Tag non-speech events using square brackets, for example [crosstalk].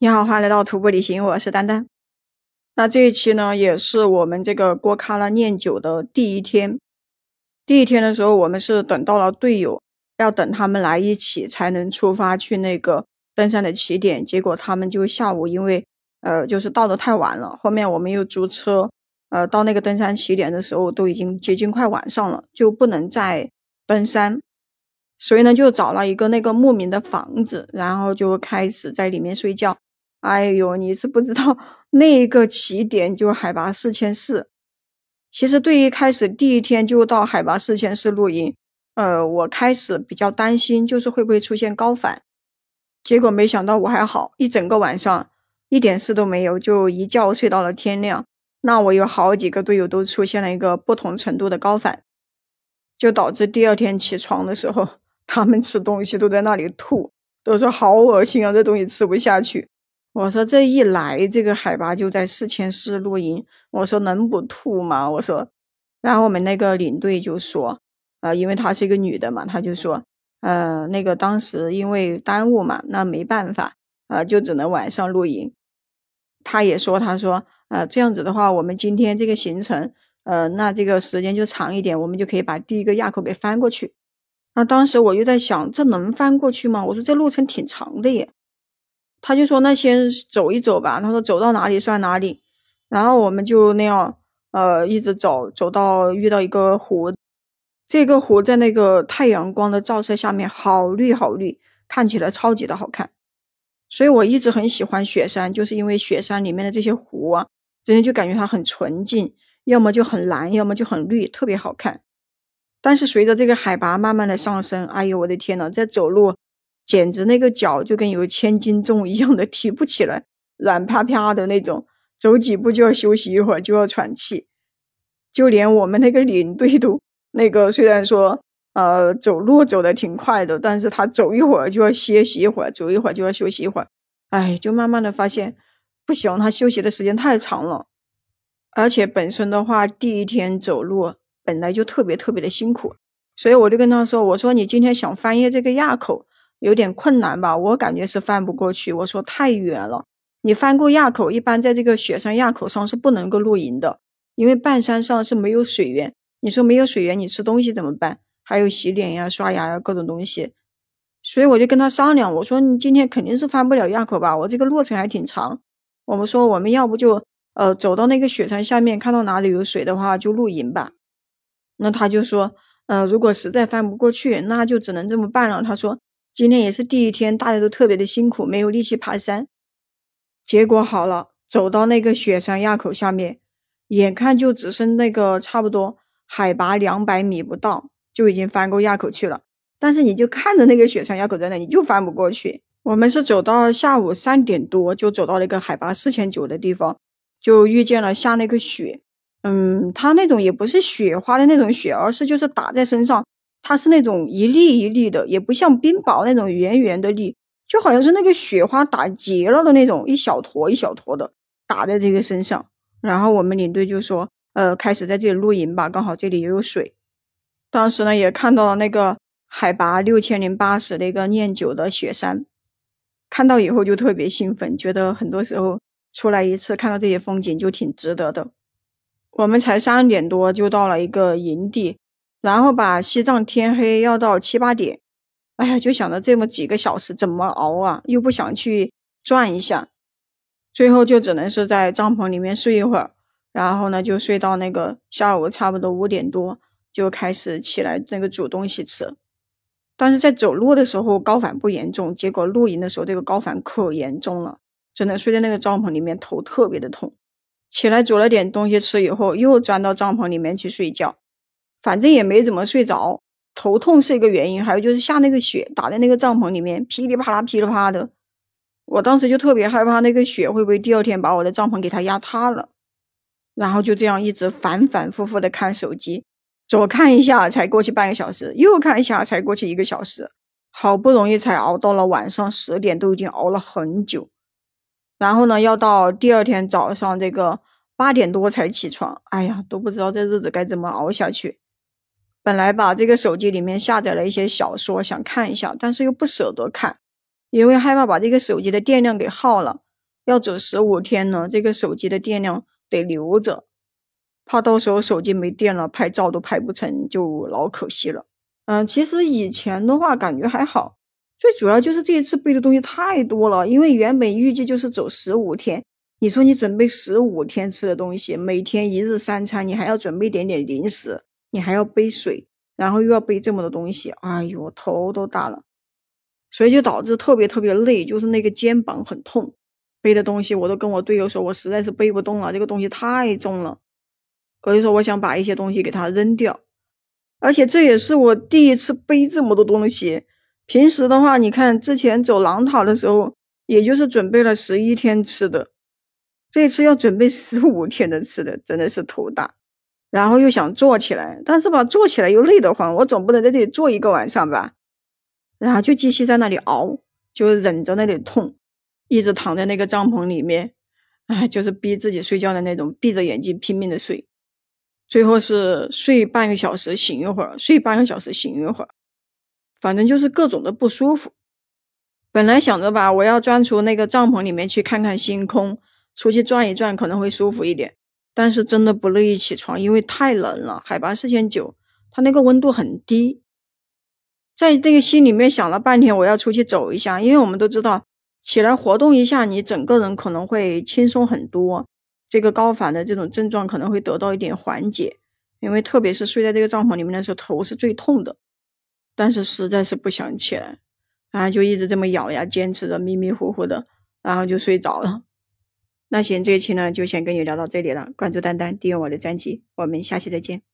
你好，欢迎来到徒步旅行，我是丹丹。那这一期呢，也是我们这个郭卡拉念酒的第一天。第一天的时候，我们是等到了队友，要等他们来一起才能出发去那个登山的起点。结果他们就下午因为呃就是到的太晚了，后面我们又租车，呃到那个登山起点的时候都已经接近快晚上了，就不能再登山，所以呢就找了一个那个牧民的房子，然后就开始在里面睡觉。哎呦，你是不知道，那一个起点就海拔四千四。其实对于开始第一天就到海拔四千四露营，呃，我开始比较担心，就是会不会出现高反。结果没想到我还好，一整个晚上一点事都没有，就一觉睡到了天亮。那我有好几个队友都出现了一个不同程度的高反，就导致第二天起床的时候，[laughs] 他们吃东西都在那里吐，都说好恶心啊，这东西吃不下去。我说这一来，这个海拔就在四千四露营，我说能不吐吗？我说，然后我们那个领队就说，呃，因为她是一个女的嘛，她就说，呃，那个当时因为耽误嘛，那没办法，呃，就只能晚上露营。她也说，她说，呃，这样子的话，我们今天这个行程，呃，那这个时间就长一点，我们就可以把第一个垭口给翻过去。那当时我就在想，这能翻过去吗？我说这路程挺长的耶。他就说：“那先走一走吧。”他说：“走到哪里算哪里。”然后我们就那样，呃，一直走，走到遇到一个湖。这个湖在那个太阳光的照射下面，好绿好绿，看起来超级的好看。所以我一直很喜欢雪山，就是因为雪山里面的这些湖啊，真的就感觉它很纯净，要么就很蓝，要么就很绿，特别好看。但是随着这个海拔慢慢的上升，哎呦我的天呐，在走路。简直那个脚就跟有千斤重一样的 [laughs] 提不起来，软趴趴的那种，走几步就要休息一会儿，就要喘气。就连我们那个领队都那个，虽然说呃走路走的挺快的，但是他走一会儿就要歇息一会儿，走一会儿就要休息一会儿。哎，就慢慢的发现不行，他休息的时间太长了，而且本身的话第一天走路本来就特别特别的辛苦，所以我就跟他说，我说你今天想翻越这个垭口。有点困难吧，我感觉是翻不过去。我说太远了，你翻过垭口，一般在这个雪山垭口上是不能够露营的，因为半山上是没有水源。你说没有水源，你吃东西怎么办？还有洗脸呀、刷牙呀各种东西。所以我就跟他商量，我说你今天肯定是翻不了垭口吧？我这个路程还挺长。我们说我们要不就呃走到那个雪山下面，看到哪里有水的话就露营吧。那他就说，呃，如果实在翻不过去，那就只能这么办了。他说。今天也是第一天，大家都特别的辛苦，没有力气爬山。结果好了，走到那个雪山垭口下面，眼看就只剩那个差不多海拔两百米不到，就已经翻过垭口去了。但是你就看着那个雪山垭口在那，你就翻不过去。我们是走到下午三点多，就走到那个海拔四千九的地方，就遇见了下那个雪。嗯，它那种也不是雪花的那种雪，而是就是打在身上。它是那种一粒一粒的，也不像冰雹那种圆圆的粒，就好像是那个雪花打结了的那种，一小坨一小坨的打在这个身上。然后我们领队就说：“呃，开始在这里露营吧，刚好这里也有水。”当时呢，也看到了那个海拔六千零八十那个念九的雪山，看到以后就特别兴奋，觉得很多时候出来一次看到这些风景就挺值得的。我们才三点多就到了一个营地。然后把西藏天黑要到七八点，哎呀，就想着这么几个小时怎么熬啊？又不想去转一下，最后就只能是在帐篷里面睡一会儿。然后呢，就睡到那个下午差不多五点多，就开始起来那个煮东西吃。但是在走路的时候高反不严重，结果露营的时候这个高反可严重了，真的睡在那个帐篷里面头特别的痛。起来煮了点东西吃以后，又钻到帐篷里面去睡觉。反正也没怎么睡着，头痛是一个原因，还有就是下那个雪打在那个帐篷里面，噼里啪啦噼里啪啦的，我当时就特别害怕那个雪会不会第二天把我的帐篷给它压塌了，然后就这样一直反反复复的看手机，左看一下才过去半个小时，右看一下才过去一个小时，好不容易才熬到了晚上十点，都已经熬了很久，然后呢，要到第二天早上这个八点多才起床，哎呀，都不知道这日子该怎么熬下去。本来把这个手机里面下载了一些小说，想看一下，但是又不舍得看，因为害怕把这个手机的电量给耗了。要走十五天呢，这个手机的电量得留着，怕到时候手机没电了，拍照都拍不成，就老可惜了。嗯，其实以前的话感觉还好，最主要就是这一次背的东西太多了，因为原本预计就是走十五天，你说你准备十五天吃的东西，每天一日三餐，你还要准备点点零食，你还要背水，然后又要背这么多东西，哎呦，头都大了，所以就导致特别特别累，就是那个肩膀很痛。背的东西我都跟我队友说，我实在是背不动了，这个东西太重了，我就说我想把一些东西给它扔掉，而且这也是我第一次背这么多东西。平时的话，你看之前走狼塔的时候，也就是准备了十一天吃的，这次要准备十五天的吃的，真的是头大。然后又想坐起来，但是吧，坐起来又累得慌，我总不能在这里坐一个晚上吧？然后就继续在那里熬，就忍着那里痛。一直躺在那个帐篷里面，哎，就是逼自己睡觉的那种，闭着眼睛拼命的睡，最后是睡半个小时醒一会儿，睡半个小时醒一会儿，反正就是各种的不舒服。本来想着吧，我要钻出那个帐篷里面去看看星空，出去转一转可能会舒服一点，但是真的不乐意起床，因为太冷了，海拔四千九，它那个温度很低，在这个心里面想了半天，我要出去走一下，因为我们都知道。起来活动一下，你整个人可能会轻松很多，这个高反的这种症状可能会得到一点缓解。因为特别是睡在这个帐篷里面的时候，头是最痛的，但是实在是不想起来，然后就一直这么咬牙坚持着，迷迷糊糊的，然后就睡着了。那行，这一期呢就先跟你聊到这里了。关注丹丹，订阅我的专辑，我们下期再见。